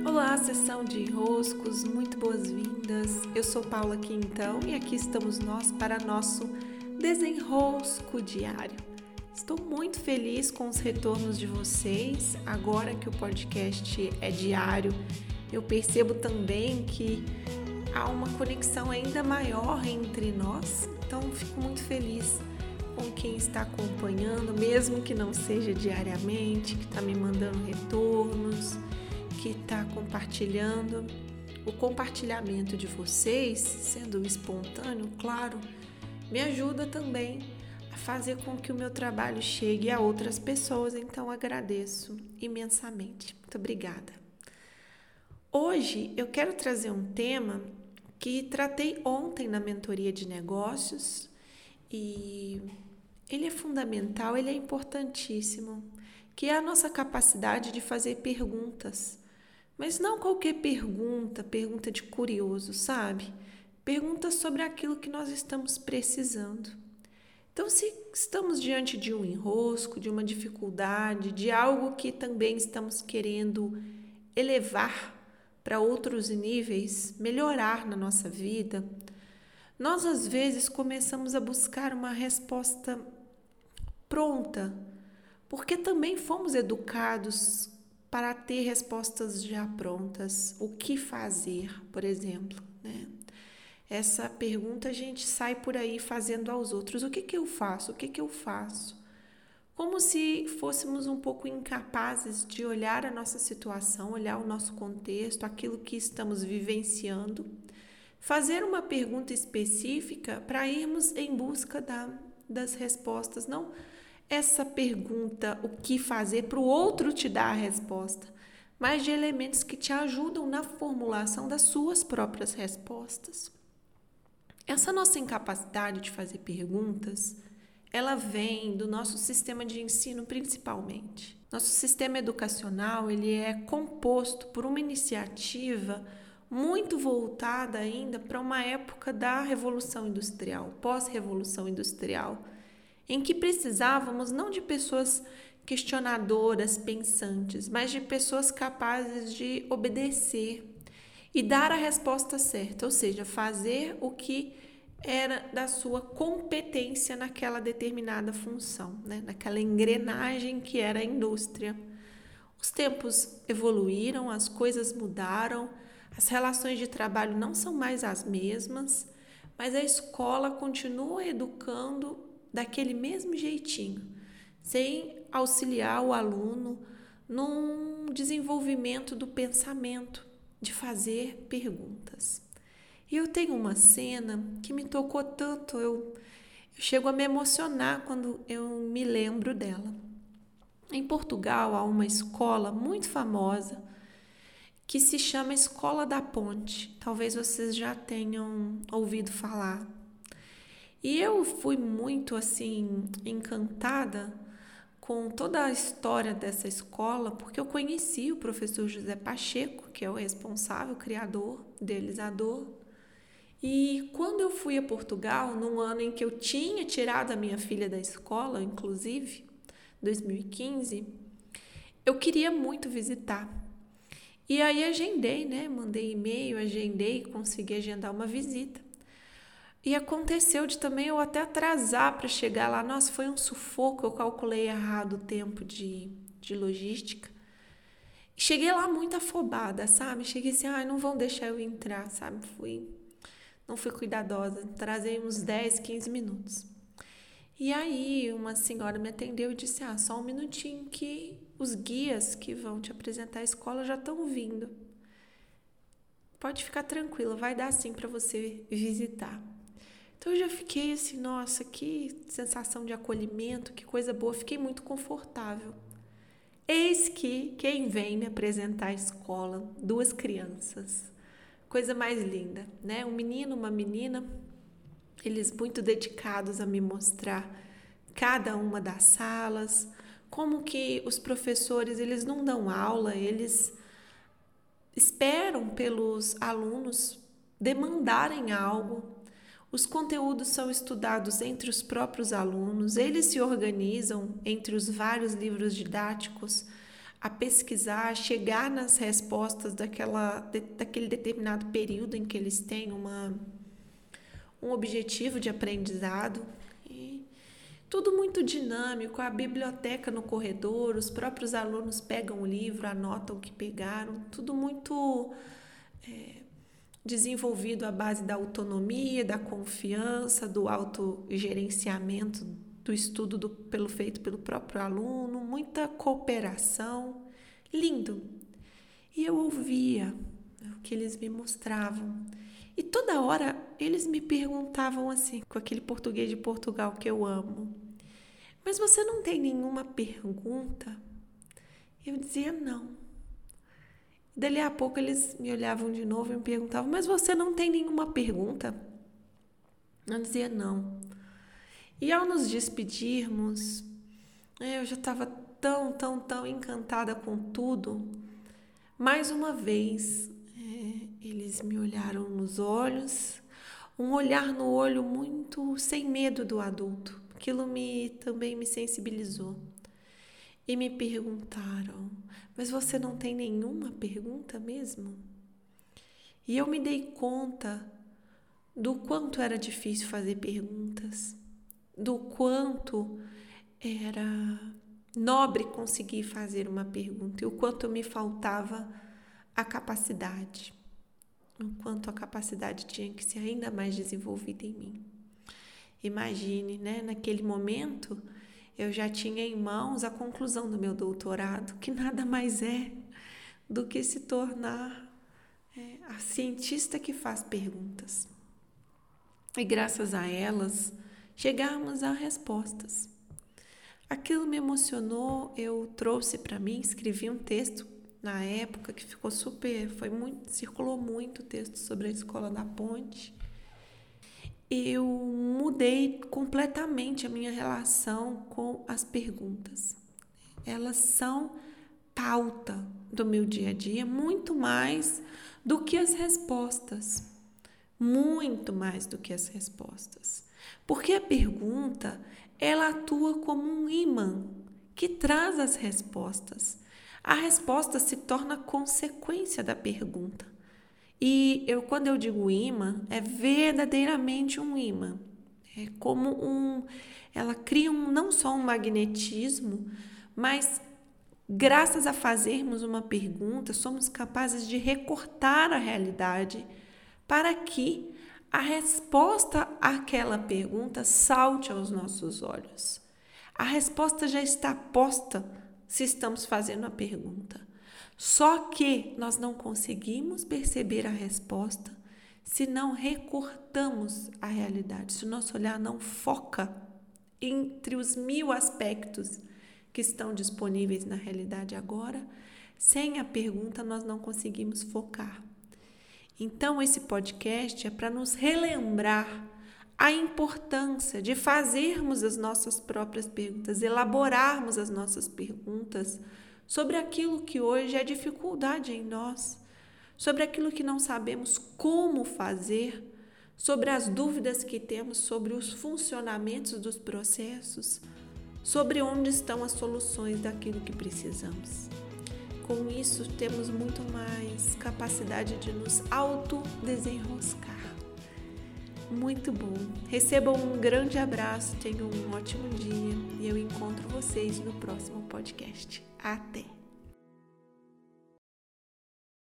Olá, sessão de enroscos, muito boas-vindas. Eu sou Paula Quintão e aqui estamos nós para nosso desenrosco diário. Estou muito feliz com os retornos de vocês. Agora que o podcast é diário, eu percebo também que há uma conexão ainda maior entre nós, então fico muito feliz com quem está acompanhando, mesmo que não seja diariamente, que está me mandando retornos que está compartilhando. O compartilhamento de vocês, sendo espontâneo, claro, me ajuda também a fazer com que o meu trabalho chegue a outras pessoas, então agradeço imensamente. Muito obrigada. Hoje eu quero trazer um tema que tratei ontem na mentoria de negócios e ele é fundamental, ele é importantíssimo, que é a nossa capacidade de fazer perguntas mas não qualquer pergunta, pergunta de curioso, sabe? Pergunta sobre aquilo que nós estamos precisando. Então, se estamos diante de um enrosco, de uma dificuldade, de algo que também estamos querendo elevar para outros níveis, melhorar na nossa vida, nós às vezes começamos a buscar uma resposta pronta, porque também fomos educados para ter respostas já prontas. O que fazer, por exemplo, né? Essa pergunta a gente sai por aí fazendo aos outros: o que, que eu faço? O que, que eu faço? Como se fôssemos um pouco incapazes de olhar a nossa situação, olhar o nosso contexto, aquilo que estamos vivenciando, fazer uma pergunta específica para irmos em busca da, das respostas, não essa pergunta, o que fazer, para o outro te dar a resposta, mas de elementos que te ajudam na formulação das suas próprias respostas. Essa nossa incapacidade de fazer perguntas, ela vem do nosso sistema de ensino principalmente. Nosso sistema educacional, ele é composto por uma iniciativa muito voltada ainda para uma época da revolução industrial, pós-revolução industrial, em que precisávamos não de pessoas questionadoras, pensantes, mas de pessoas capazes de obedecer e dar a resposta certa, ou seja, fazer o que era da sua competência naquela determinada função, né? naquela engrenagem que era a indústria. Os tempos evoluíram, as coisas mudaram, as relações de trabalho não são mais as mesmas, mas a escola continua educando daquele mesmo jeitinho, sem auxiliar o aluno num desenvolvimento do pensamento, de fazer perguntas. E eu tenho uma cena que me tocou tanto, eu, eu chego a me emocionar quando eu me lembro dela. Em Portugal há uma escola muito famosa que se chama Escola da Ponte. Talvez vocês já tenham ouvido falar. E eu fui muito assim encantada com toda a história dessa escola, porque eu conheci o professor José Pacheco, que é o responsável, criador, idealizador. E quando eu fui a Portugal, num ano em que eu tinha tirado a minha filha da escola, inclusive, 2015, eu queria muito visitar. E aí agendei, né? Mandei e-mail, agendei, consegui agendar uma visita. E aconteceu de também eu até atrasar para chegar lá. Nossa, foi um sufoco, eu calculei errado o tempo de, de logística. Cheguei lá muito afobada, sabe? Cheguei assim, ai, ah, não vão deixar eu entrar, sabe? Fui, não fui cuidadosa, trazei uns 10, 15 minutos. E aí uma senhora me atendeu e disse, ah, só um minutinho que os guias que vão te apresentar a escola já estão vindo. Pode ficar tranquila, vai dar sim para você visitar. Então eu já fiquei assim, nossa, que sensação de acolhimento, que coisa boa, fiquei muito confortável. Eis que quem vem me apresentar a escola, duas crianças. Coisa mais linda, né? Um menino, uma menina, eles muito dedicados a me mostrar cada uma das salas, como que os professores, eles não dão aula, eles esperam pelos alunos demandarem algo, os conteúdos são estudados entre os próprios alunos, eles se organizam entre os vários livros didáticos. a pesquisar, a chegar nas respostas daquela, daquele determinado período em que eles têm uma, um objetivo de aprendizado. E tudo muito dinâmico, a biblioteca no corredor, os próprios alunos pegam o livro, anotam o que pegaram, tudo muito é, desenvolvido à base da autonomia, da confiança, do autogerenciamento do estudo do, pelo feito pelo próprio aluno, muita cooperação, lindo. E eu ouvia o que eles me mostravam. E toda hora eles me perguntavam assim, com aquele português de Portugal que eu amo: Mas você não tem nenhuma pergunta? Eu dizia: Não. Dali a pouco eles me olhavam de novo e me perguntavam: Mas você não tem nenhuma pergunta? Eu dizia: Não. E ao nos despedirmos, eu já estava tão, tão, tão encantada com tudo. Mais uma vez, é, eles me olharam nos olhos, um olhar no olho muito sem medo do adulto. Aquilo me também me sensibilizou. E me perguntaram: "Mas você não tem nenhuma pergunta mesmo?" E eu me dei conta do quanto era difícil fazer perguntas do quanto era nobre conseguir fazer uma pergunta e o quanto me faltava a capacidade, o quanto a capacidade tinha que ser ainda mais desenvolvida em mim. Imagine, né, naquele momento eu já tinha em mãos a conclusão do meu doutorado, que nada mais é do que se tornar é, a cientista que faz perguntas. E graças a elas, chegarmos a respostas. Aquilo me emocionou, eu trouxe para mim, escrevi um texto na época que ficou super, foi muito, circulou muito o texto sobre a escola da Ponte. Eu mudei completamente a minha relação com as perguntas. Elas são pauta do meu dia a dia, muito mais do que as respostas. Muito mais do que as respostas. Porque a pergunta, ela atua como um imã que traz as respostas. A resposta se torna consequência da pergunta. E eu quando eu digo imã, é verdadeiramente um imã. É como um ela cria um, não só um magnetismo, mas graças a fazermos uma pergunta, somos capazes de recortar a realidade para que a resposta àquela pergunta salte aos nossos olhos. A resposta já está posta se estamos fazendo a pergunta. Só que nós não conseguimos perceber a resposta se não recortamos a realidade, se o nosso olhar não foca entre os mil aspectos que estão disponíveis na realidade agora. Sem a pergunta, nós não conseguimos focar. Então, esse podcast é para nos relembrar a importância de fazermos as nossas próprias perguntas, elaborarmos as nossas perguntas sobre aquilo que hoje é dificuldade em nós, sobre aquilo que não sabemos como fazer, sobre as dúvidas que temos sobre os funcionamentos dos processos, sobre onde estão as soluções daquilo que precisamos. Com isso, temos muito mais capacidade de nos auto-desenroscar. Muito bom. Recebam um grande abraço, tenham um ótimo dia e eu encontro vocês no próximo podcast. Até!